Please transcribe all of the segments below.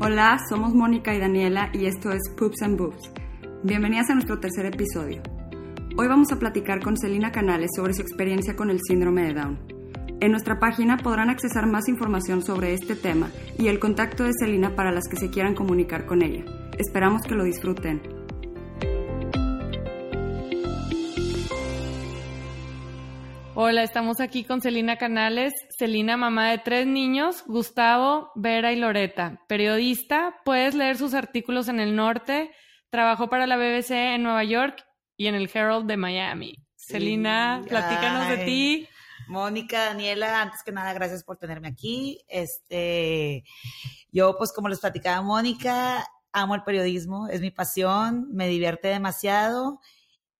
Hola, somos Mónica y Daniela y esto es Poops and Boobs. Bienvenidas a nuestro tercer episodio. Hoy vamos a platicar con Celina Canales sobre su experiencia con el síndrome de Down. En nuestra página podrán accesar más información sobre este tema y el contacto de Celina para las que se quieran comunicar con ella. Esperamos que lo disfruten. Hola, estamos aquí con Celina Canales. Celina, mamá de tres niños, Gustavo, Vera y Loreta. Periodista, puedes leer sus artículos en el norte. Trabajó para la BBC en Nueva York y en el Herald de Miami. Celina, platícanos de ti. Mónica, Daniela, antes que nada, gracias por tenerme aquí. Este, yo, pues, como les platicaba Mónica, amo el periodismo, es mi pasión, me divierte demasiado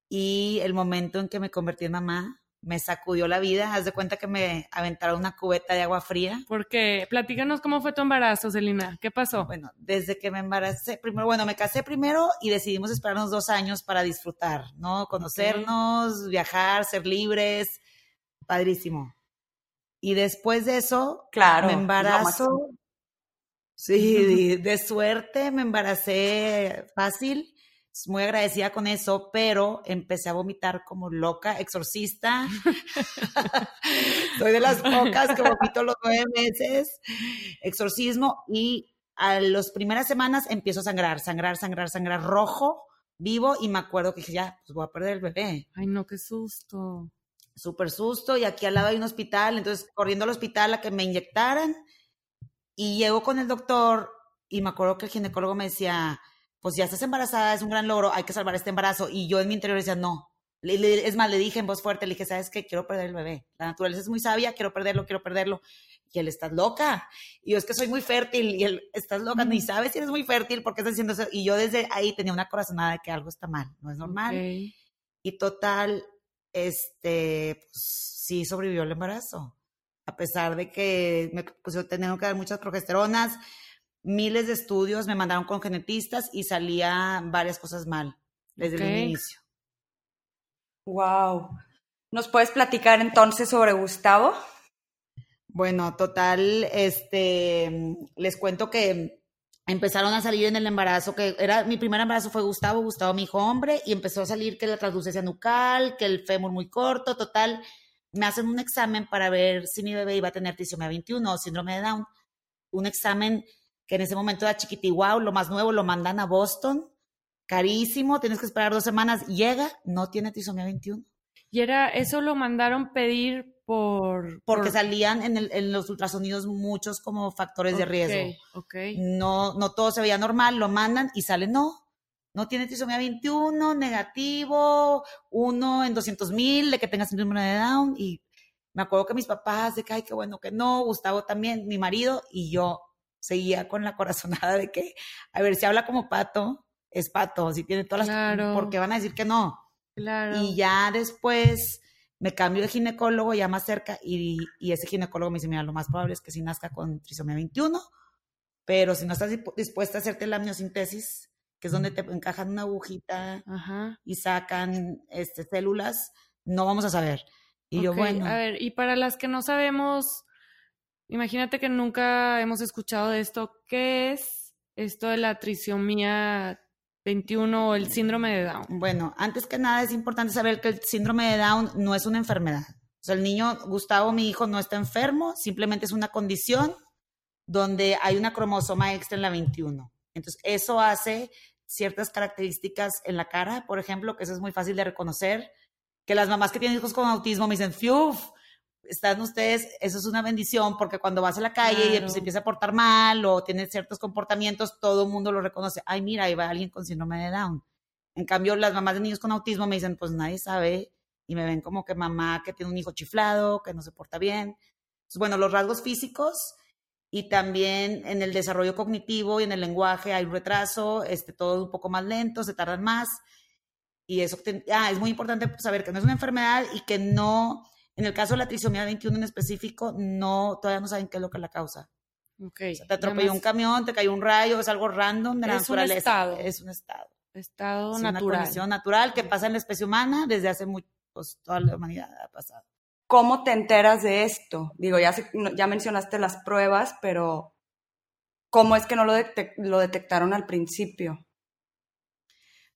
y el momento en que me convertí en mamá me sacudió la vida. Haz de cuenta que me aventaron una cubeta de agua fría. Porque, platícanos cómo fue tu embarazo, Celina. ¿Qué pasó? Bueno, desde que me embaracé, primero, bueno, me casé primero y decidimos esperarnos dos años para disfrutar, ¿no? Conocernos, viajar, ser libres. Padrísimo. Y después de eso, claro, me embarazo. Sí, de suerte me embaracé fácil muy agradecida con eso, pero empecé a vomitar como loca, exorcista. Soy de las pocas que vomito los nueve meses, exorcismo, y a las primeras semanas empiezo a sangrar, sangrar, sangrar, sangrar rojo, vivo, y me acuerdo que dije, ya, pues voy a perder el bebé. Ay, no, qué susto. Súper susto, y aquí al lado hay un hospital, entonces corriendo al hospital a que me inyectaran, y llego con el doctor, y me acuerdo que el ginecólogo me decía, pues ya estás embarazada, es un gran logro, hay que salvar este embarazo. Y yo en mi interior decía, no. es más, le dije en voz fuerte, le dije, ¿sabes qué? Quiero perder el bebé. La naturaleza es muy sabia, quiero perderlo, quiero perderlo. Y él, estás loca. Y yo, es que soy muy fértil. Y él, estás loca, ni sabes si eres muy fértil, porque estás diciendo eso? Y yo desde ahí tenía una corazonada de que algo está mal, no es normal. Y total, este, pues sí sobrevivió el embarazo. A pesar de que me pues, tenía que dar muchas progesteronas, miles de estudios, me mandaron con genetistas y salía varias cosas mal desde el inicio. Wow. ¿Nos puedes platicar entonces sobre Gustavo? Bueno, total, este, les cuento que empezaron a salir en el embarazo, que era, mi primer embarazo fue Gustavo, Gustavo mi hijo hombre, y empezó a salir que la translucencia nucal, que el fémur muy corto, total, me hacen un examen para ver si mi bebé iba a tener trisomía 21 o síndrome de Down, un examen que en ese momento era chiquitiguao, lo más nuevo, lo mandan a Boston, carísimo, tienes que esperar dos semanas, llega, no tiene trisomía 21. Y era, eso lo mandaron pedir por... Porque salían en, el, en, los ultrasonidos muchos como factores de riesgo. Okay. No, no todo se veía normal, lo mandan y sale, no, no tiene trisomía 21, negativo, uno en 200 mil de que tenga síndrome de Down. Y me acuerdo que mis papás, de que, ay, qué bueno que no, Gustavo también, mi marido, y yo, seguía con la corazonada de que, a ver, si habla como pato, es pato, si tiene todas las... porque van a decir que no. Claro. Y ya después me cambio de ginecólogo ya más cerca y, y, ese ginecólogo me dice, mira, lo más probable es que si nazca con trisomía 21, pero si no estás dispuesta a hacerte la amniocentesis, que es donde te encajan una agujita y sacan este, células, no vamos a saber. Y yo, bueno. A ver, y para las que no sabemos Imagínate que nunca hemos escuchado de esto. ¿Qué es esto de la trisomía 21 o el síndrome de Down? Bueno, antes que nada es importante saber que el síndrome de Down no es una enfermedad. O sea, el niño, Gustavo, mi hijo, no está enfermo, simplemente es una condición donde hay una cromosoma extra en la 21. Entonces, eso hace ciertas características en la cara, por ejemplo, que eso es muy fácil de reconocer, que las mamás que tienen hijos con autismo me dicen, ¡fiuf! Están ustedes, eso es una bendición porque cuando vas a la calle y se empieza a portar mal o tiene ciertos comportamientos, todo el mundo lo reconoce. Ay, mira, ahí va alguien con síndrome de Down. En cambio, las mamás de niños con autismo me dicen, pues nadie sabe y me ven como que mamá que tiene un hijo chiflado, que no se porta bien. bueno, los rasgos físicos y también en el desarrollo cognitivo y en el lenguaje hay un retraso, este, todo un poco más lento, se tardan más. Y eso ah, es muy importante saber que no es una enfermedad y que no en el caso de la trisomía 21 en específico, no, todavía no saben qué es lo que la causa. Okay. te atropelló un camión, te cayó un rayo, es algo random de la naturaleza. Un estado. Es un estado. Estado es natural. Una condición natural que pasa en la especie humana desde hace mucho, pues toda la humanidad ha pasado. ¿Cómo te enteras de esto? Digo, ya, ya mencionaste las pruebas, pero cómo es que no lo, lo detectaron al principio.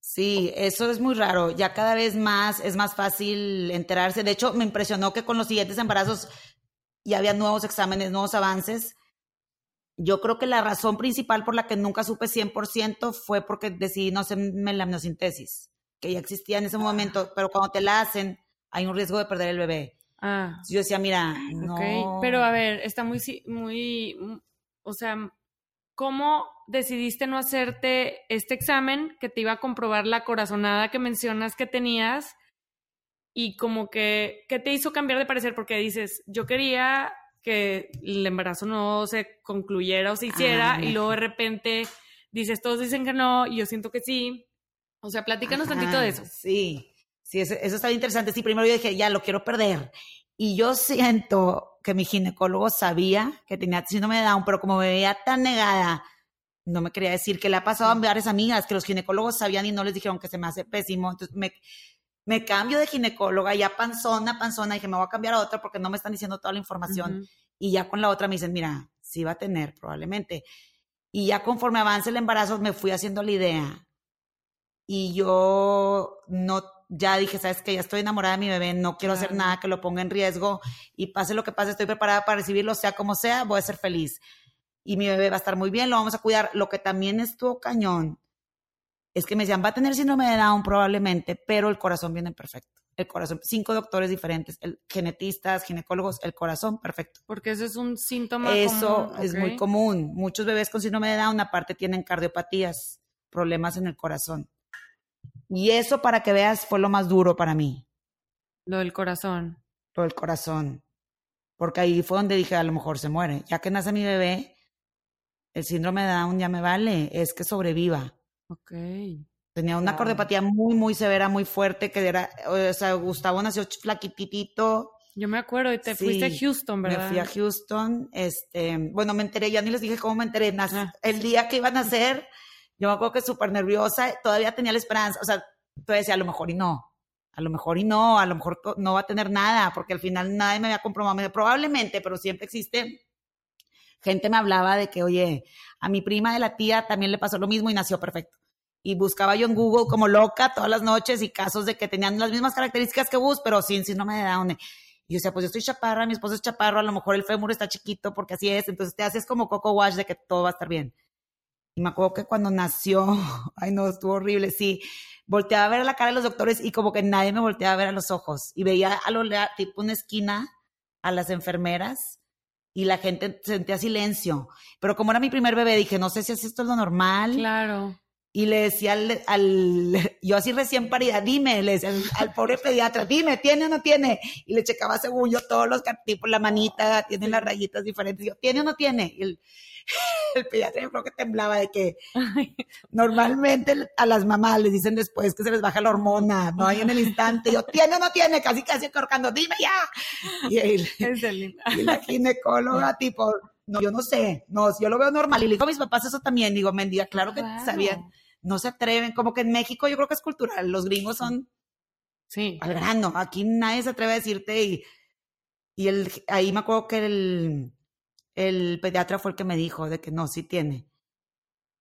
Sí, eso es muy raro. Ya cada vez más es más fácil enterarse. De hecho, me impresionó que con los siguientes embarazos ya había nuevos exámenes, nuevos avances. Yo creo que la razón principal por la que nunca supe 100% fue porque decidí no hacerme la amniocentesis, que ya existía en ese momento, pero cuando te la hacen hay un riesgo de perder el bebé. Ah. Yo decía, mira, no. Pero a ver, está muy, muy, o sea, ¿cómo decidiste no hacerte este examen que te iba a comprobar la corazonada que mencionas que tenías? Y como que, ¿qué te hizo cambiar de parecer? Porque dices, yo quería que el embarazo no se concluyera o se hiciera y luego de repente dices, todos dicen que no y yo siento que sí. O sea, platícanos tantito de eso. Sí, sí, eso, eso está interesante. Sí, primero yo dije, ya, lo quiero perder. Y yo siento que mi ginecólogo sabía que tenía síndrome de Down, pero como me veía tan negada, no me quería decir que le ha pasado a varias amigas que los ginecólogos sabían y no les dijeron que se me hace pésimo. Entonces me, me cambio de ginecóloga, ya panzona, panzona, y dije, me voy a cambiar a otra porque no me están diciendo toda la información. Y ya con la otra me dicen, mira, sí va a tener probablemente. Y ya conforme avance el embarazo me fui haciendo la idea. Y yo no ya dije, sabes que ya estoy enamorada de mi bebé, no quiero hacer nada que lo ponga en riesgo y pase lo que pase, estoy preparada para recibirlo, sea como sea, voy a ser feliz. Y mi bebé va a estar muy bien, lo vamos a cuidar. Lo que también estuvo cañón es que me decían, va a tener síndrome de Down probablemente, pero el corazón viene perfecto. El corazón, cinco doctores diferentes, el, genetistas, ginecólogos, el corazón perfecto. Porque eso es un síntoma. Eso es muy común. Muchos bebés con síndrome de Down aparte tienen cardiopatías, problemas en el corazón. Y eso, para que veas, fue lo más duro para mí. Lo del corazón. Lo del corazón. Porque ahí fue donde dije, a lo mejor se muere. Ya que nace mi bebé, el síndrome de Down ya me vale, es que sobreviva. Ok. Tenía una cardiopatía muy, muy severa, muy fuerte, que era, o sea, Gustavo nació flaquitito. Yo me acuerdo, y te fuiste a Houston, ¿verdad? Me fui a Houston, este, bueno, me enteré, ya ni les dije cómo me enteré, ah. el día que iban a nacer, yo me acuerdo que súper nerviosa, todavía tenía la esperanza, o sea, todavía decía, a lo mejor y no, a lo mejor y no, a lo mejor no va a tener nada, porque al final nadie me había comprobado, probablemente, pero siempre existe, gente me hablaba de que, oye, a mi prima de la tía también le pasó lo mismo y nació perfecto. Y buscaba yo en Google como loca todas las noches y casos de que tenían las mismas características que Bus, pero sin síndrome de Down. Y yo decía, pues yo estoy chaparra, mi esposo es chaparro, a lo mejor el fémur está chiquito porque así es. Entonces te haces como coco wash de que todo va a estar bien. Y me acuerdo que cuando nació, ay no, estuvo horrible, sí. Volteaba a ver la cara de los doctores y como que nadie me volteaba a ver a los ojos. Y veía a lo tipo una esquina a las enfermeras y la gente sentía silencio. Pero como era mi primer bebé, dije, no sé si es esto lo normal. Claro. Y le decía al, yo así recién parida, dime, le decía al, pobre pediatra, dime, ¿tiene o no tiene? Y le checaba según yo todos los tipos, la manita, tiene las rayitas diferentes. yo, ¿tiene o no tiene? Y el, el pediatra yo creo que temblaba de que normalmente a las mamás les dicen después que se les baja la hormona, no hay en el instante, yo, ¿tiene o no tiene? Casi, casi corcando, dime ya. Y, el, y la ginecóloga tipo, no, yo no sé, no, yo lo veo normal. Y le digo a mis papás eso también, digo, Mendía, claro que sabían, no se atreven, como que en México yo creo que es cultural, los gringos son sí. al grano, aquí nadie se atreve a decirte y, y el, ahí me acuerdo que el el pediatra fue el que me dijo de que no, sí tiene.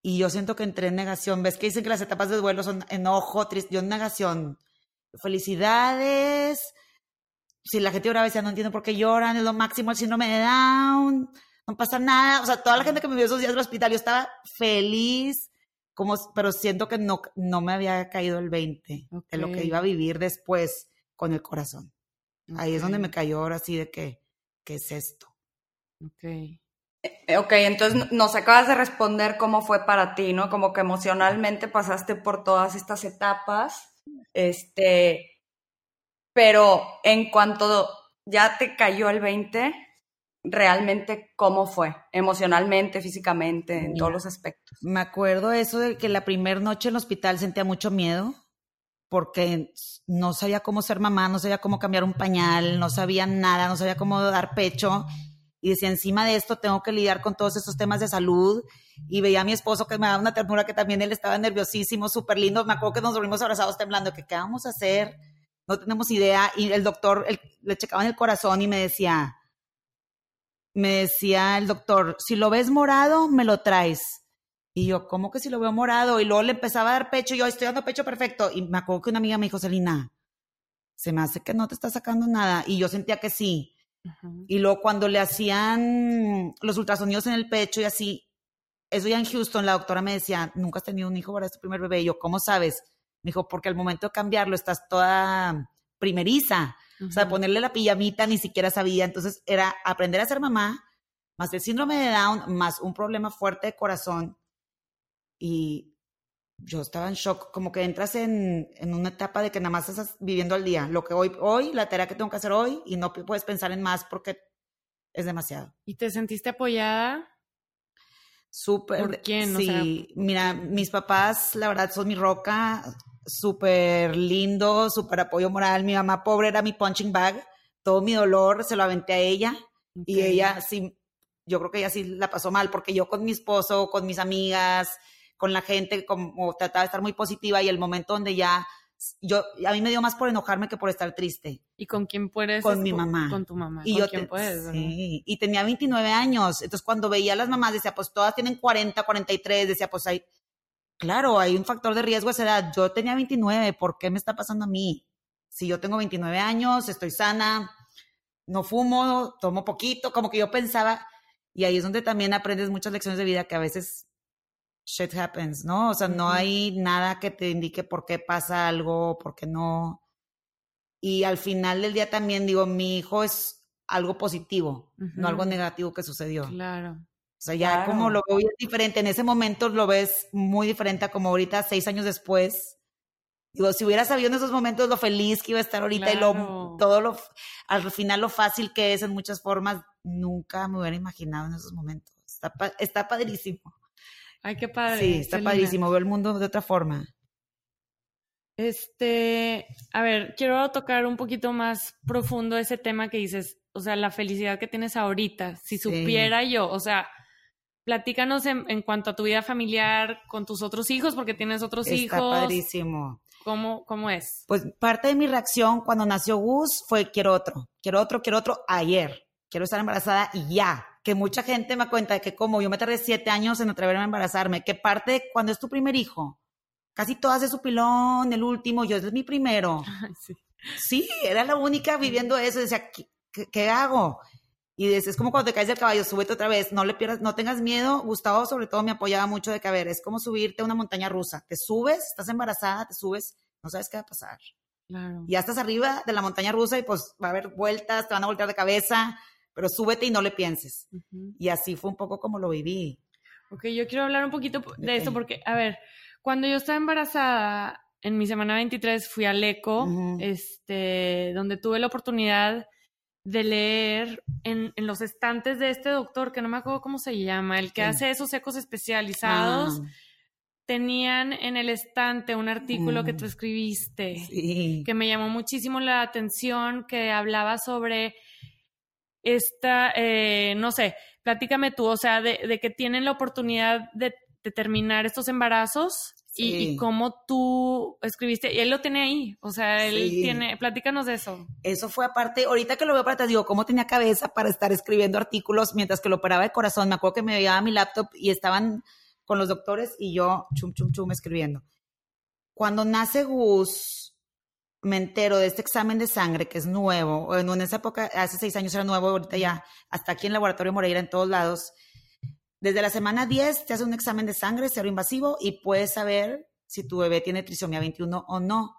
Y yo siento que entré en negación. ¿Ves que dicen que las etapas de duelo son enojo, triste? Yo en negación. Felicidades. Si la gente lloraba decía, no entiendo por qué lloran, es lo máximo el síndrome de Down, no pasa nada. O sea, toda la gente que me vio esos días del hospital, yo estaba feliz, como, pero siento que no, no me había caído el 20 de lo que iba a vivir después con el corazón. Ahí es donde me cayó ahora sí de que, ¿qué es esto? Ok. Eh, ok, entonces nos acabas de responder cómo fue para ti, ¿no? Como que emocionalmente pasaste por todas estas etapas, este, pero en cuanto ya te cayó el 20, realmente cómo fue, emocionalmente, físicamente, en todos los aspectos. Me acuerdo eso de que la primera noche en el hospital sentía mucho miedo porque no sabía cómo ser mamá, no sabía cómo cambiar un pañal, no sabía nada, no sabía cómo dar pecho y decía, encima de esto tengo que lidiar con todos estos temas de salud. Y veía a mi esposo que me daba una ternura que también él estaba nerviosísimo, súper lindo. Me acuerdo que nos dormimos abrazados temblando, que qué vamos a hacer, no tenemos idea. Y el doctor le checaba en el corazón y me decía, me decía el doctor, si lo ves morado, me lo traes. Y yo, ¿cómo que si lo veo morado? Y luego le empezaba a dar pecho, y yo estoy dando pecho perfecto. Y me acuerdo que una amiga me dijo, Selina, se me hace que no te está sacando nada. Y yo sentía que sí. Y luego cuando le hacían los ultrasonidos en el pecho y así, eso ya en Houston, la doctora me decía, nunca has tenido un hijo para este primer bebé. Y yo, ¿cómo sabes? Me dijo, porque al momento de cambiarlo estás toda primeriza. O sea, ponerle la pijamita ni siquiera sabía. Entonces era aprender a ser mamá, más el síndrome de Down, más un problema fuerte de corazón. Y yo estaba en shock, como que entras en, en, una etapa de que nada más estás viviendo al día. Lo que hoy, hoy, la tarea que tengo que hacer hoy, y no puedes pensar en más porque es demasiado. ¿Y te sentiste apoyada? Súper. ¿Por quién? Sí, mira, mis papás, la verdad, son mi roca súper lindo, súper apoyo moral. Mi mamá pobre era mi punching bag. Todo mi dolor se lo aventé a ella. Y ella sí, yo creo que ella sí la pasó mal, porque yo con mi esposo, con mis amigas, con la gente, como trataba de estar muy positiva y el momento donde ya yo a mí me dio más por enojarme que por estar triste. ¿Y con quién puedes? Con mi mamá. Con tu mamá. Y ¿Con yo quién puedes? Sí, y tenía 29 años. Entonces cuando veía a las mamás decía, pues todas tienen 40, 43, decía, pues hay claro, hay un factor de riesgo a esa edad. Yo tenía 29, ¿por qué me está pasando a mí? Si yo tengo 29 años, estoy sana, no fumo, tomo poquito, como que yo pensaba, y ahí es donde también aprendes muchas lecciones de vida que a veces shit happens, ¿no? O sea, no hay nada que te indique por qué pasa algo, por qué no. Y al final del día también digo, mi hijo es algo positivo, no algo negativo que sucedió. Claro. O sea, ya como lo veo diferente, en ese momento lo ves muy diferente a como ahorita, seis años después. Digo, si hubiera sabido en esos momentos lo feliz que iba a estar ahorita y lo, todo lo, al final lo fácil que es en muchas formas, nunca me hubiera imaginado en esos momentos. Está, está padrísimo. Ay, qué padre. Sí, está padrísimo, veo el mundo de otra forma. Este, a ver, quiero tocar un poquito más profundo ese tema que dices, o sea, la felicidad que tienes ahorita. Si supiera yo, o sea, platícanos en, cuanto a tu vida familiar con tus otros hijos, porque tienes otros hijos. Está padrísimo. ¿Cómo, ¿Cómo es? Pues parte de mi reacción cuando nació Gus fue quiero otro, quiero otro, quiero otro ayer. Quiero estar embarazada y ya. Que mucha gente me cuenta de que como yo me tardé siete años en atreverme a embarazarme, que parte cuando es tu primer hijo, casi todas de su pilón, el último, yo es mi primero. sí. sí. era la única viviendo eso. Decía, ¿qué, qué hago? Y es, como cuando te caes del caballo, súbete otra vez, no le pierdas, no tengas miedo. Gustavo sobre todo me apoyaba mucho de que, a ver, es como subirte a una montaña rusa. Te subes, estás embarazada, te subes, no sabes qué va a pasar. Claro. Ya estás arriba de la montaña rusa y pues va a haber vueltas, te van a voltear de cabeza, pero súbete y no le pienses. Y así fue un poco como lo viví. Ok, yo quiero hablar un poquito de esto porque, a ver, cuando yo estaba embarazada, en mi semana 23 fui al ECO, este, donde tuve la oportunidad de leer en, en, los estantes de este doctor, que no me acuerdo cómo se llama, el que hace esos ecos especializados, ah. tenían en el estante un artículo que tú mm. escribiste, que me llamó muchísimo la atención, que hablaba sobre esta, eh, no sé, platícame tú, o sea, de, de que tienen la oportunidad de, de terminar estos embarazos y, cómo tú escribiste, y él lo tiene ahí, o sea, él tiene, platícanos de eso. Eso fue aparte, ahorita que lo veo para atrás, digo, cómo tenía cabeza para estar escribiendo artículos mientras que lo operaba de corazón, me acuerdo que me llevaba mi laptop y estaban con los doctores y yo chum, chum, chum escribiendo. Cuando nace Gus, me entero de este examen de sangre que es nuevo, en esa época, hace seis años era nuevo, ahorita ya, hasta aquí en el laboratorio Moreira, en todos lados, desde la semana 10 te hace un examen de sangre cero invasivo y puedes saber si tu bebé tiene trisomía 21 o no.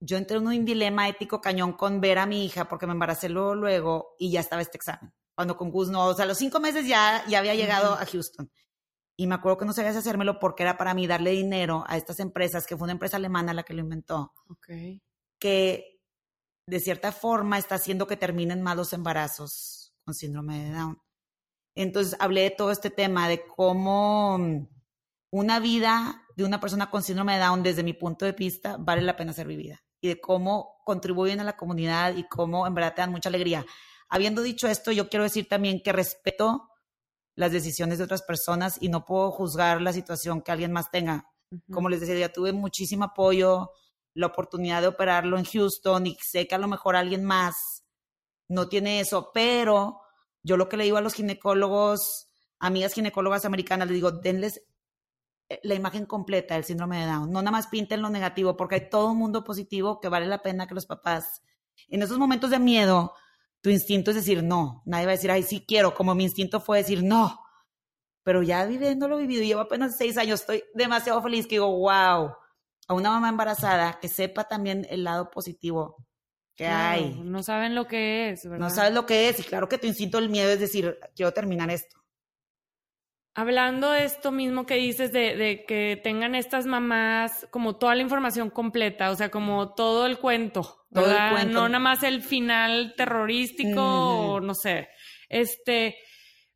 Yo entré en un dilema ético cañón con ver a mi hija porque me embaracé luego, luego y ya estaba este examen. Cuando con Gus no, o sea, a los cinco meses ya, ya había llegado a Houston. Y me acuerdo que no sabía si hacérmelo porque era para mí darle dinero a estas empresas, que fue una empresa alemana la que lo inventó. Okay. Que de cierta forma está haciendo que terminen malos embarazos con síndrome de Down. Entonces hablé de todo este tema, de cómo mm, una vida de una persona con síndrome de Down, desde mi punto de vista, vale la pena ser vivida. Y de cómo contribuyen a la comunidad y cómo en verdad te dan mucha alegría. Habiendo dicho esto, yo quiero decir también que respeto las decisiones de otras personas y no puedo juzgar la situación que alguien más tenga. Como les decía, ya tuve muchísimo apoyo, la oportunidad de operarlo en Houston y sé que a lo mejor alguien más no tiene eso, pero Yo lo que le digo a los ginecólogos, amigas ginecólogas americanas, les digo, denles eh, la imagen completa del síndrome de Down. No nada más pinten lo negativo, porque hay todo un mundo positivo que vale la pena que los papás, en esos momentos de miedo, tu instinto es decir no. Nadie va a decir, ay, sí quiero, como mi instinto fue decir no. Pero ya viviéndolo vivido, llevo apenas seis años, estoy demasiado feliz que digo, wow, a una mamá embarazada que sepa también el lado positivo que hay. No saben lo que es, ¿verdad? No sabes lo que es, y claro que tu instinto, el miedo es decir, quiero terminar esto. Hablando de esto mismo que dices, de, que tengan estas mamás como toda la información completa, o sea, como todo el cuento, todo el cuento. No nada más el final terrorístico o no sé. Este,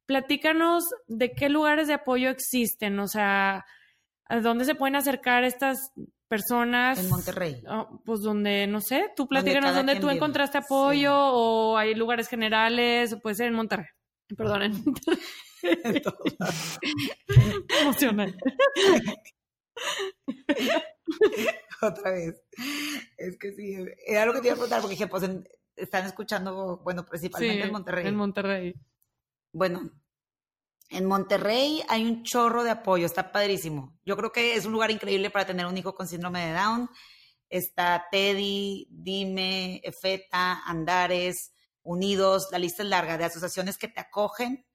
platícanos de qué lugares de apoyo existen, o sea, a dónde se pueden acercar estas personas. En Monterrey. Oh, pues donde, no sé, tú platícanos dónde tú encontraste apoyo o hay lugares generales, o puede ser en Monterrey. Perdón, en Monterrey. Emocionante. Otra vez. Es que sí, era lo que te iba a preguntar porque dije, pues están escuchando, bueno, principalmente en Monterrey. En Monterrey. Bueno, en Monterrey hay un chorro de apoyo, está padrísimo. Yo creo que es un lugar increíble para tener un hijo con síndrome de Down. Está Teddy, Dime, Efeta, Andares, Unidos, la lista es larga de asociaciones que te acogen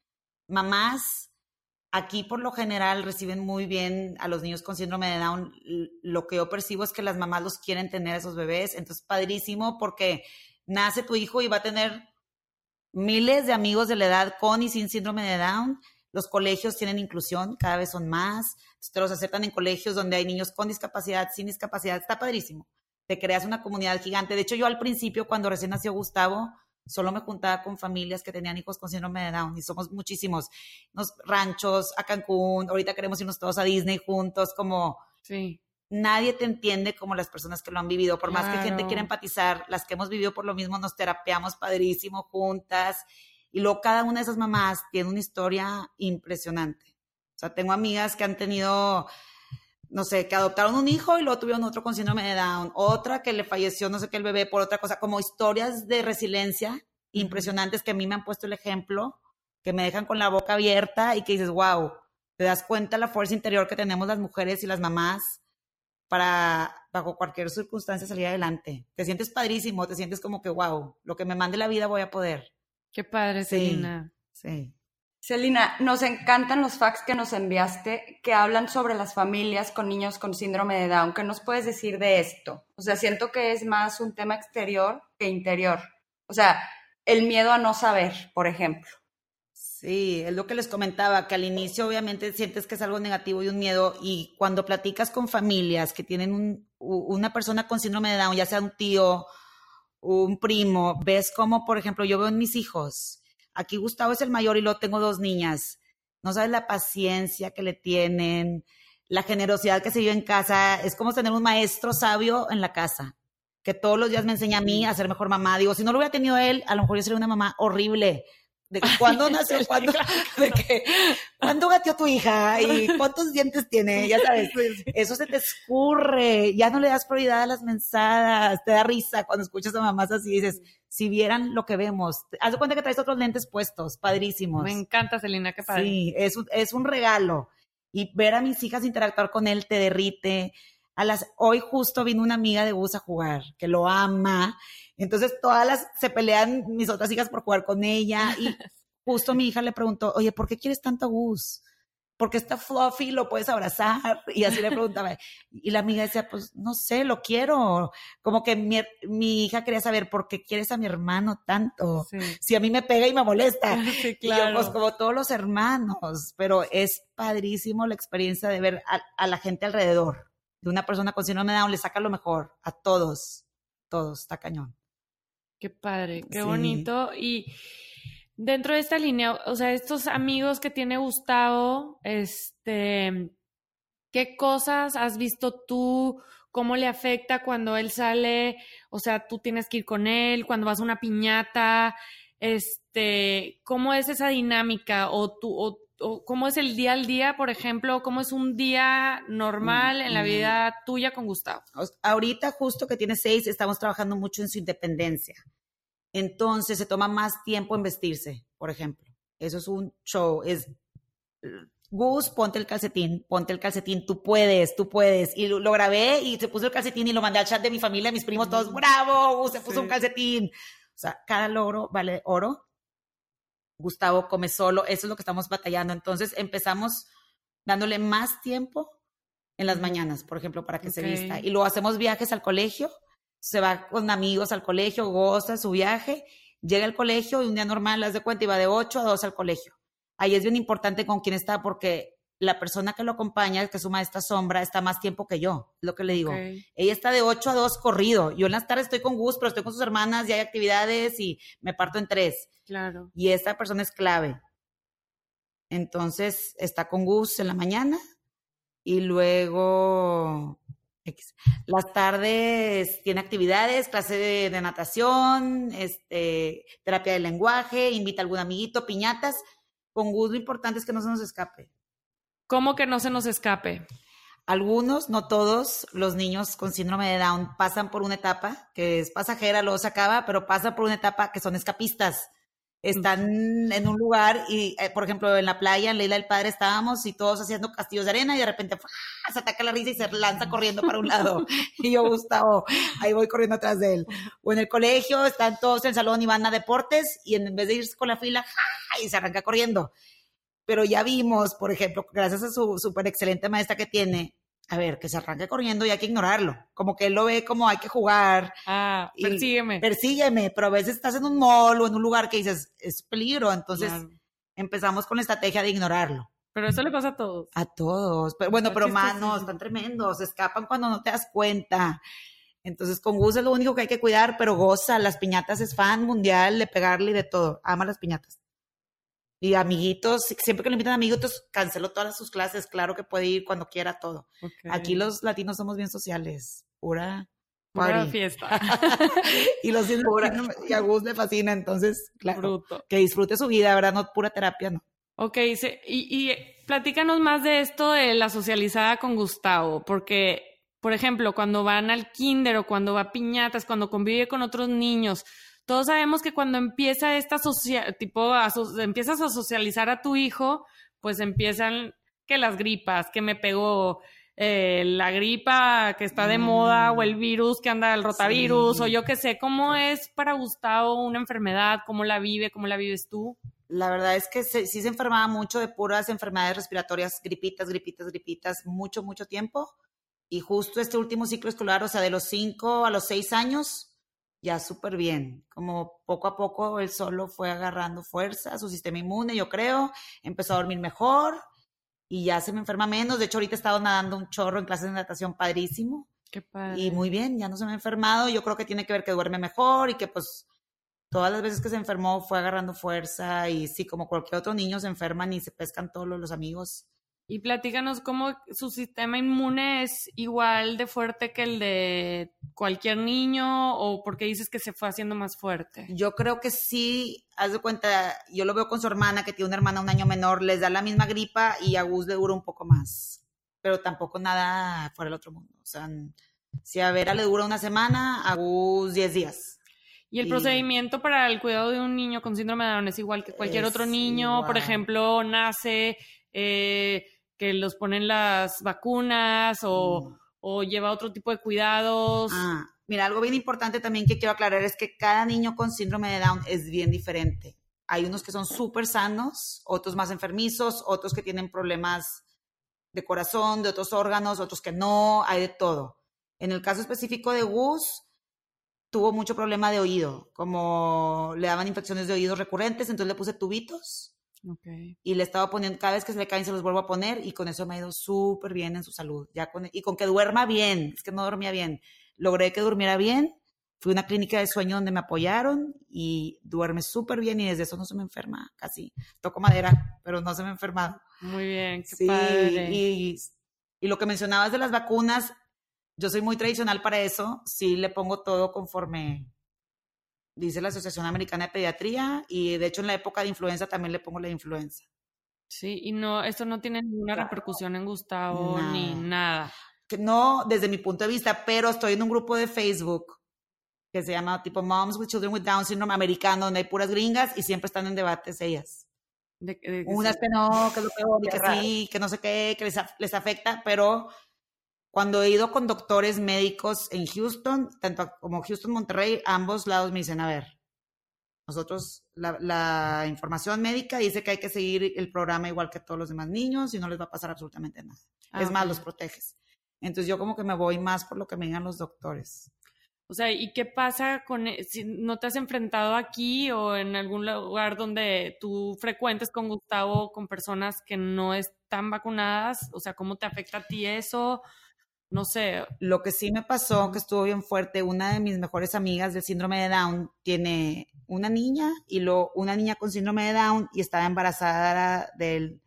mamás aquí por lo general reciben muy bien a los niños con síndrome de Down. Lo que yo percibo es que las mamás los quieren tener esos bebés. Entonces, padrísimo porque nace tu hijo y va a tener miles de amigos de la edad con y sin síndrome de Down. Los colegios tienen inclusión, cada vez son más. Te los aceptan en colegios donde hay niños con discapacidad, sin discapacidad. Está padrísimo. Te creas una comunidad gigante. De hecho, yo al principio, cuando recién nació Gustavo, solo me juntaba con familias que tenían hijos con síndrome de Down y somos muchísimos. Nos ranchos a Cancún, ahorita queremos irnos todos a Disney juntos, como sí. nadie te entiende como las personas que lo han vivido. Por más que gente quiera empatizar, las que hemos vivido por lo mismo nos terapeamos padrísimo juntas. Y luego cada una de esas mamás tiene una historia impresionante. O sea, tengo amigas que han tenido no sé, que adoptaron un hijo y luego tuvieron otro con síndrome de Down, otra que le falleció, no sé qué, el bebé por otra cosa, como historias de resiliencia impresionantes que a mí me han puesto el ejemplo, que me dejan con la boca abierta y que dices, wow, te das cuenta la fuerza interior que tenemos las mujeres y las mamás para, bajo cualquier circunstancia, salir adelante. Te sientes padrísimo, te sientes como que, wow, lo que me mande la vida voy a poder. Qué padre, Selina. sí. Celina, nos encantan los facts que nos enviaste que hablan sobre las familias con niños con síndrome de Down. ¿Qué nos puedes decir de esto? O sea, siento que es más un tema exterior que interior. O sea, el miedo a no saber, por ejemplo. Sí, es lo que les comentaba, que al inicio obviamente sientes que es algo negativo y un miedo, y cuando platicas con familias que tienen una persona con síndrome de Down, ya sea un tío, un primo, ves como, por ejemplo, yo veo en mis hijos, Aquí Gustavo es el mayor y luego tengo dos niñas. No sabes la paciencia que le tienen, la generosidad que se vive en casa. Es como tener un maestro sabio en la casa, que todos los días me enseña a mí a ser mejor mamá. Digo, si no lo hubiera tenido él, a lo mejor yo sería una mamá horrible de cuándo nació, cuándo, de que, cuándo gateó tu hija y cuántos dientes tiene, ya sabes, eso se te escurre, ya no le das prioridad a las mensadas, te da risa cuando escuchas a mamás así dices, si vieran lo que vemos, haz de cuenta que traes otros lentes puestos, padrísimos. Me encanta, Celina, qué padre. Sí, es, es un regalo. Y ver a mis hijas interactuar con él te derrite. A las, hoy justo vino una amiga de bus a jugar, que lo ama, entonces todas las se pelean mis otras hijas por jugar con ella y justo mi hija le preguntó, oye, ¿por qué quieres tanto a Gus? Porque está fluffy, lo puedes abrazar. Y así le preguntaba. Y la amiga decía, pues no sé, lo quiero. Como que mi, mi hija quería saber por qué quieres a mi hermano tanto. Si a mí me pega y me molesta. Sí, claro. pues como todos los hermanos. Pero es padrísimo la experiencia de ver a, la gente alrededor. De una persona con síndrome de Down le saca lo mejor a todos. Todos, está cañón. Qué padre, qué bonito. Y dentro de esta línea, o sea, estos amigos que tiene Gustavo, este, ¿qué cosas has visto tú? ¿Cómo le afecta cuando él sale? O sea, tú tienes que ir con él, cuando vas a una piñata, este, ¿cómo es esa dinámica? O tú, o, cómo es el día al día, por ejemplo, cómo es un día normal en la vida tuya con Gustavo. Ahorita, justo que tiene seis, estamos trabajando mucho en su independencia. Entonces se toma más tiempo en vestirse. por ejemplo. Eso es un show. Es Gus, ponte el calcetín, ponte el calcetín, tú puedes, tú puedes. Y lo, grabé y se puso el calcetín y lo mandé al chat de mi familia, mis primos, todos, bravo, Gus se puso un calcetín. O sea, cada logro vale oro. Gustavo come solo, eso es lo que estamos batallando. Entonces empezamos dándole más tiempo en las mañanas, por ejemplo, para que se vista. Y luego hacemos viajes al colegio, se va con amigos al colegio, goza su viaje, llega al colegio y un día normal, las de cuenta, y va de 8 a 2 al colegio. Ahí es bien importante con quién está porque la persona que lo acompaña, que suma esta sombra, está más tiempo que yo, es lo que le digo. Ella está de 8 a 2 corrido. Yo en las tardes estoy con Gus, pero estoy con sus hermanas y hay actividades y me parto en tres. Claro. Y esta persona es clave. Entonces está con Gus en la mañana y luego las tardes tiene actividades, clase de, natación, este, terapia de lenguaje, invita a algún amiguito, piñatas. Con Gus lo importante es que no se nos escape. ¿Cómo que no se nos escape? Algunos, no todos, los niños con síndrome de Down pasan por una etapa que es pasajera, luego se acaba, pero pasan por una etapa que son escapistas están en un lugar y, eh, por ejemplo, en la playa, en Leila del Padre estábamos y todos haciendo castillos de arena y de repente se ataca la risa y se lanza corriendo para un lado. y yo, Gustavo, ahí voy corriendo atrás de él. O en el colegio, están todos en el salón y van a deportes y en vez de irse con la fila, y se arranca corriendo. Pero ya vimos, por ejemplo, gracias a su súper excelente maestra que tiene, a ver, que se arranque corriendo y hay que ignorarlo. Como que él lo ve como hay que jugar. Ah, persígueme. Persígueme, pero a veces estás en un mall o en un lugar que dices, es peligro. Entonces empezamos con la estrategia de ignorarlo. Pero eso le pasa a todos. A todos. Pero, bueno, pero manos, están tremendos, escapan cuando no te das cuenta. Entonces, con Gus es lo único que hay que cuidar, pero goza. Las piñatas es fan mundial de pegarle y de todo. Ama las piñatas. Y amiguitos, siempre que le invitan amiguitos, canceló todas sus clases, claro que puede ir cuando quiera todo. Aquí los latinos somos bien sociales, pura Pura fiesta. y los y a Gus le fascina, entonces, claro, que disfrute su vida, ¿verdad? No pura terapia, no. Ok, y, y platícanos más de esto de la socializada con Gustavo, porque, por ejemplo, cuando van al kinder o cuando va a piñatas, cuando convive con otros niños, todos sabemos que cuando empieza esta tipo, empiezas a socializar a tu hijo, pues empiezan que las gripas, que me pegó eh, la gripa que está de moda o el mm. virus que anda el rotavirus o yo qué sé, ¿cómo es para Gustavo una enfermedad? ¿Cómo la vive? ¿Cómo la vives tú? La verdad es que sí se enfermaba mucho de puras enfermedades respiratorias, gripitas, gripitas, gripitas, mucho, mucho tiempo. Y justo este último ciclo escolar, o sea, de los 5 a los 6 años, ya súper bien. Como poco a poco él solo fue agarrando fuerza, su sistema inmune, yo creo, empezó a dormir mejor y ya se me enferma menos. De hecho, ahorita he estado nadando un chorro en clases de natación padrísimo. Qué padre. Y muy bien, ya no se me ha enfermado. Yo creo que tiene que ver que duerme mejor y que pues todas las veces que se enfermó fue agarrando fuerza y sí, como cualquier otro niño se enferman y se pescan todos los amigos y platícanos cómo su sistema inmune es igual de fuerte que el de cualquier niño o porque dices que se fue haciendo más fuerte. Yo creo que sí, haz de cuenta, yo lo veo con su hermana, que tiene una hermana un año menor, les da la misma gripa y a Gus le dura un poco más, pero tampoco nada fuera del otro mundo. O sea, si a Vera le dura una semana, a Gus 10 días. Y el procedimiento para el cuidado de un niño con síndrome de Down es igual que cualquier otro niño, por ejemplo, nace... Eh, que los ponen las vacunas o, mm. o lleva otro tipo de cuidados. Ah, mira, algo bien importante también que quiero aclarar es que cada niño con síndrome de Down es bien diferente. Hay unos que son súper sanos, otros más enfermizos, otros que tienen problemas de corazón, de otros órganos, otros que no, hay de todo. En el caso específico de Gus, tuvo mucho problema de oído, como le daban infecciones de oídos recurrentes, entonces le puse tubitos y le estaba poniendo, cada vez que se le caen se los vuelvo a poner y con eso me ha ido súper bien en su salud. Ya con, y con que duerma bien, es que no dormía bien. Logré que durmiera bien. Fui a una clínica de sueño donde me apoyaron y duerme súper bien y desde eso no se me enferma casi. Toco madera, pero no se me ha enfermado. Muy bien, qué padre. Y, y lo que mencionabas de las vacunas, yo soy muy tradicional para eso. Sí le pongo todo conforme dice la Asociación Americana de Pediatría, y de hecho en la época de influenza también le pongo la influenza. Sí, y no, esto no tiene ninguna repercusión en Gustavo ni nada. No, desde mi punto de vista, pero estoy en un grupo de Facebook que se llama tipo Moms with Children with Down Syndrome americano, donde hay puras gringas y siempre están en debates ellas. De- de- Unas que no, que es lo peor, que sí, que no sé qué, que les, les afecta, pero cuando he ido con doctores médicos en Houston, tanto como Houston, Monterrey, ambos lados me dicen, a ver, nosotros, la, la información médica dice que hay que seguir el programa igual que todos los demás niños y no les va a pasar absolutamente nada. Ah, es más, los proteges. Entonces yo como que me voy más por lo que me digan los doctores. O sea, ¿y qué pasa con e- si no te has enfrentado aquí o en algún lugar donde tú frecuentes con Gustavo con personas que no están vacunadas? O sea, ¿cómo te afecta a ti eso? No sé. Lo que sí me pasó, que estuvo bien fuerte, una de mis mejores amigas del síndrome de Down tiene una niña y lo, una niña con síndrome de Down y estaba embarazada del,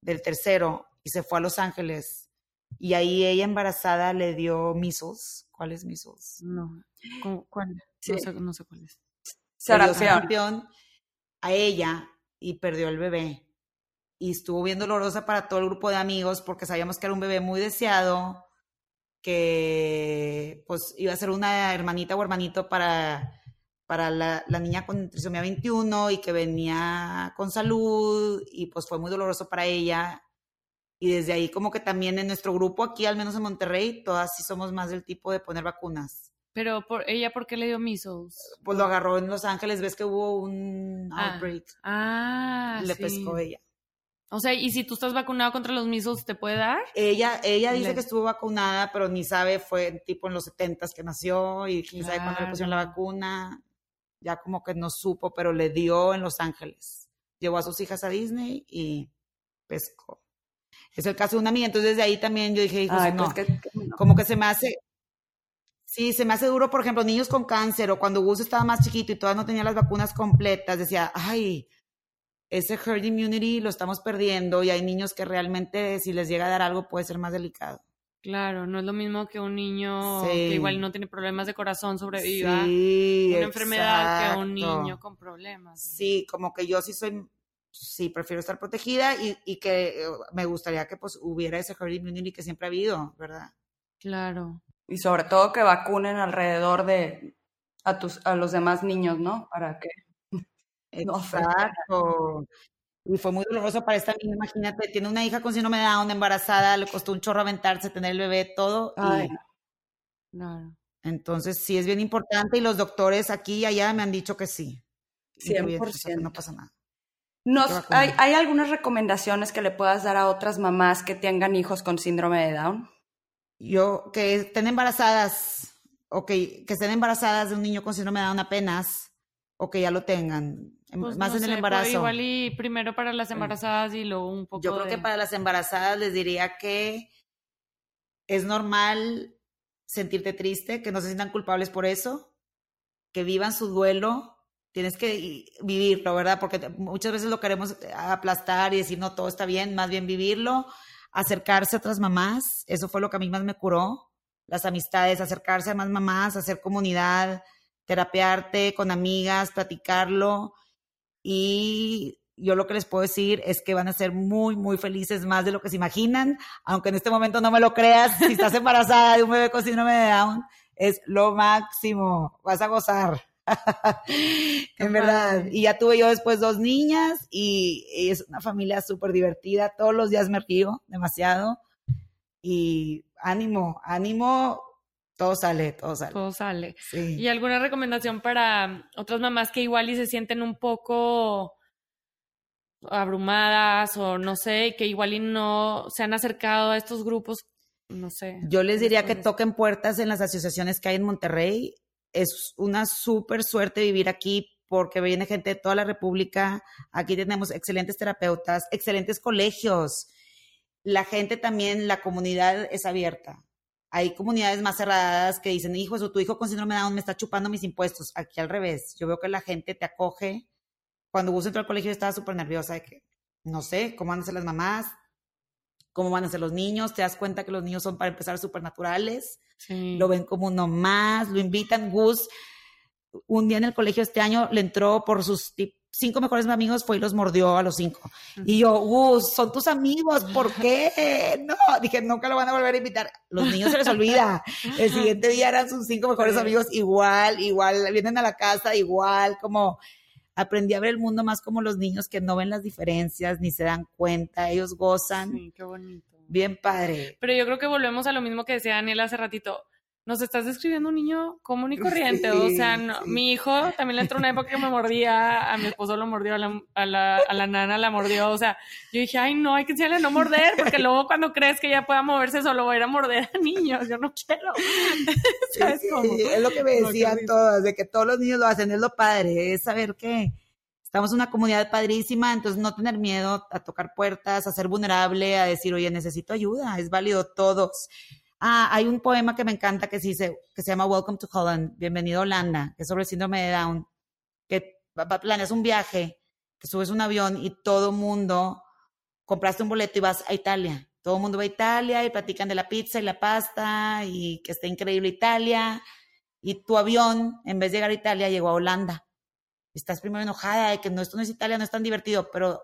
del tercero y se fue a Los Ángeles. Y ahí ella embarazada le dio measles. ¿Cuál es measles? No. ¿Cómo- ¿Cuál? Sí. No, sé, no sé cuál es. Sarampión a ella y perdió el bebé. Y estuvo bien dolorosa para todo el grupo de amigos porque sabíamos que era un bebé muy deseado, que pues iba a ser una hermanita o hermanito para, para la, la niña con trisomía 21 y que venía con salud y pues fue muy doloroso para ella. Y desde ahí como que también en nuestro grupo aquí, al menos en Monterrey, todas sí somos más del tipo de poner vacunas. Pero por ella, ¿por qué le dio measles? Pues lo agarró en Los Ángeles, ves que hubo un Ah, outbreak, Ah, le sí. pescó ella. O sea, ¿y si tú estás vacunado contra los measles, te puede dar? Ella, ella dice que estuvo vacunada, pero ni sabe, fue tipo en los setentas que nació y quién sabe cuándo le pusieron la Claro. vacuna. Ya como que no supo, pero le dio en Los Ángeles. Llevó a sus hijas a Disney y pescó. Es el caso de una amiga, entonces desde ahí también yo dije, hijos, Ay, no. pues que- que no. como que se me hace, sí, se me hace duro, por ejemplo, niños con cáncer o cuando Gus estaba más chiquito y todavía no tenía las vacunas completas, decía, ay, ese herd immunity lo estamos perdiendo y hay niños que realmente si les llega a dar algo puede ser más delicado. Claro, no es lo mismo que un niño Sí. que igual no tiene problemas de corazón sobreviva Sí, una enfermedad que un niño con problemas. Sí, como que yo sí soy, sí, prefiero estar protegida y, y que eh, me gustaría que pues hubiera ese herd immunity que siempre ha habido, ¿verdad? Claro. Y sobre todo que vacunen alrededor de a tus a los demás niños, ¿no? Para que Exacto. Y fue muy doloroso para esta niña, imagínate, tiene una hija con síndrome de Down, embarazada, le costó un chorro aventarse, tener el bebé, todo. Ay, y no. Claro. entonces sí es bien importante y los doctores aquí y allá me han dicho que sí. incluyendo, o sea, que no 100%. pasa nada. Nos- hay, ¿Hay algunas recomendaciones que le puedas dar a otras mamás que tengan hijos con síndrome de Down? Yo, que estén embarazadas, o que, que estén embarazadas de un niño con síndrome de Down apenas, o que ya lo tengan, Pues más no en el sé, embarazo. igual y primero para las embarazadas y luego un poco Yo creo que para las embarazadas les diría que es normal sentirte triste, que no se sientan culpables por eso, que vivan su duelo. Tienes que vivirlo, ¿verdad? Porque muchas veces lo queremos aplastar y decir, no, todo está bien, más bien vivirlo, acercarse a otras mamás, eso fue lo que a mí más me curó, las amistades, acercarse a más mamás, hacer comunidad, terapearte con amigas, platicarlo y yo lo que les puedo decir es que van a ser muy, muy felices, más de lo que se imaginan, aunque en este momento no me lo creas, si estás embarazada de un bebé con síndrome de Down, es lo máximo, vas a gozar. en verdad. Y ya tuve yo después dos niñas y, y es una familia súper divertida, todos los días me río demasiado y ánimo, ánimo, todo sale, todo sale. todo sale. Sí. ¿Y alguna recomendación para otras mamás que igual y se sienten un poco abrumadas o no sé, y que igual y no se han acercado a estos grupos? No sé. Yo les diría que toquen puertas en las asociaciones que hay en Monterrey. Es una súper suerte vivir aquí porque viene gente de toda la República. Aquí tenemos excelentes terapeutas, excelentes colegios. La gente también, la comunidad es abierta. Hay comunidades más cerradas que dicen, hijo, eso, tu hijo con síndrome de Down me está chupando mis impuestos. Aquí al revés. Yo veo que la gente te acoge. Cuando Gus entró al colegio estaba súper nerviosa de que, no sé, cómo van a ser las mamás, cómo van a ser los niños. Te das cuenta que los niños son para empezar súper naturales Sí. lo ven como uno más, lo invitan. Gus, un día en el colegio este año le entró por sus tip- cinco mejores amigos fue y los mordió a los cinco. Y yo, uh, son tus amigos, ¿por qué? No, dije, nunca lo van a volver a invitar. Los niños se les olvida. El siguiente día eran sus cinco mejores amigos igual, igual, vienen a la casa igual, como aprendí a ver el mundo más como los niños que no ven las diferencias ni se dan cuenta, ellos gozan. Sí, qué bonito. Bien padre. Pero yo creo que volvemos a lo mismo que decía Daniel hace ratito nos estás describiendo un niño común y corriente. o sea, mi hijo también le entró una época que me mordía, a mi esposo lo mordió, a la, a, la, a la nana la mordió. O sea, yo dije, ay, no, hay que enseñarle a no morder, porque luego cuando crees que ya pueda moverse solo va a ir a morder a niños. Yo no quiero. ¿Sabes cómo? es lo que me decían todas, de que todos los niños lo hacen, es lo padre, es saber que estamos en una comunidad padrísima, entonces no tener miedo a tocar puertas, a ser vulnerable, a decir, oye, necesito ayuda, es válido todos. Ah, hay un poema que me encanta que, se, que se llama Welcome to Holland, Bienvenido a Holanda, que es sobre el síndrome de Down, que planeas un viaje, que subes un avión y todo mundo, compraste un boleto y vas a Italia. Todo el mundo va a Italia y platican de la pizza y la pasta y que está increíble Italia. Y tu avión, en vez de llegar a Italia, llegó a Holanda. Estás primero enojada de que no, esto no es Italia, no es tan divertido, pero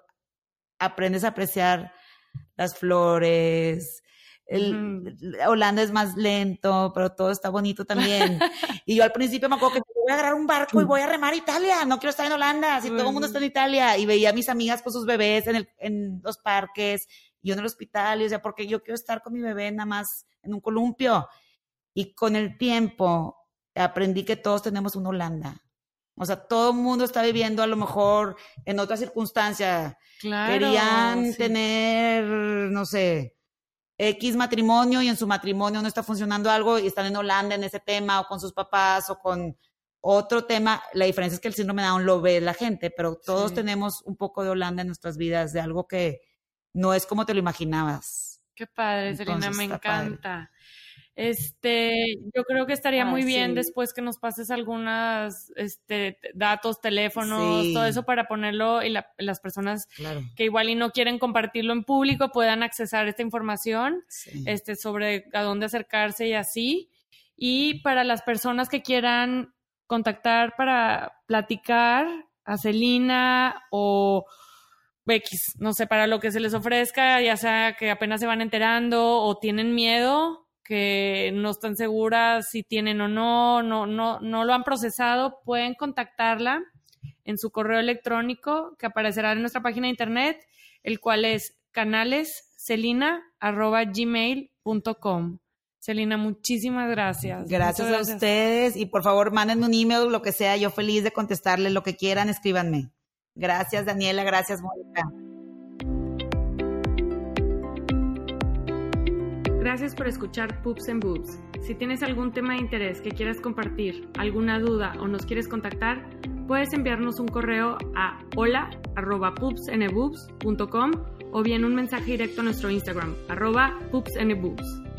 aprendes a apreciar las flores, el, Holanda es más lento, pero todo está bonito también. y yo al principio me acuerdo que voy a agarrar un barco y voy a remar a Italia, no quiero estar en Holanda, si todo el mundo está en Italia. Y veía a mis amigas con sus bebés en, el, en los parques, y yo en el hospital, y o sea, porque yo quiero estar con mi bebé nada más en un columpio. Y con el tiempo aprendí que todos tenemos una Holanda. O sea, todo el mundo está viviendo a lo mejor en otra circunstancia. Claro, Querían tener, no sé, X matrimonio y en su matrimonio no está funcionando algo y están en Holanda en ese tema o con sus papás o con otro tema. La diferencia es que el síndrome de Down lo ve la gente, pero todos tenemos un poco de Holanda en nuestras vidas, de algo que no es como te lo imaginabas. Qué padre, Selena, me encanta. Este, yo creo que estaría muy bien después que nos pases algunos este, datos, teléfonos, todo eso para ponerlo y las personas que igual y no quieren compartirlo en público puedan accesar esta información este, sobre a dónde acercarse y así. Y para las personas que quieran contactar para platicar a Celina o X, no sé, para lo que se les ofrezca, ya sea que apenas se van enterando o tienen miedo, que no están seguras si tienen o no, no, no, no lo han procesado, pueden contactarla en su correo electrónico que aparecerá en nuestra página de internet, el cual es canalescelina.gmail.com. Celina, muchísimas gracias. gracias. a ustedes y por favor mándenme un email, lo que sea, yo feliz de contestarles lo que quieran, escríbanme. Gracias Daniela, gracias Mónica. Gracias por escuchar Poops and Boobs. Si tienes algún tema de interés que quieras compartir, alguna duda o nos quieres contactar, puedes enviarnos un correo a hola.poopsnboobs.com o bien un mensaje directo a nuestro Instagram, arroba poopsnboobs.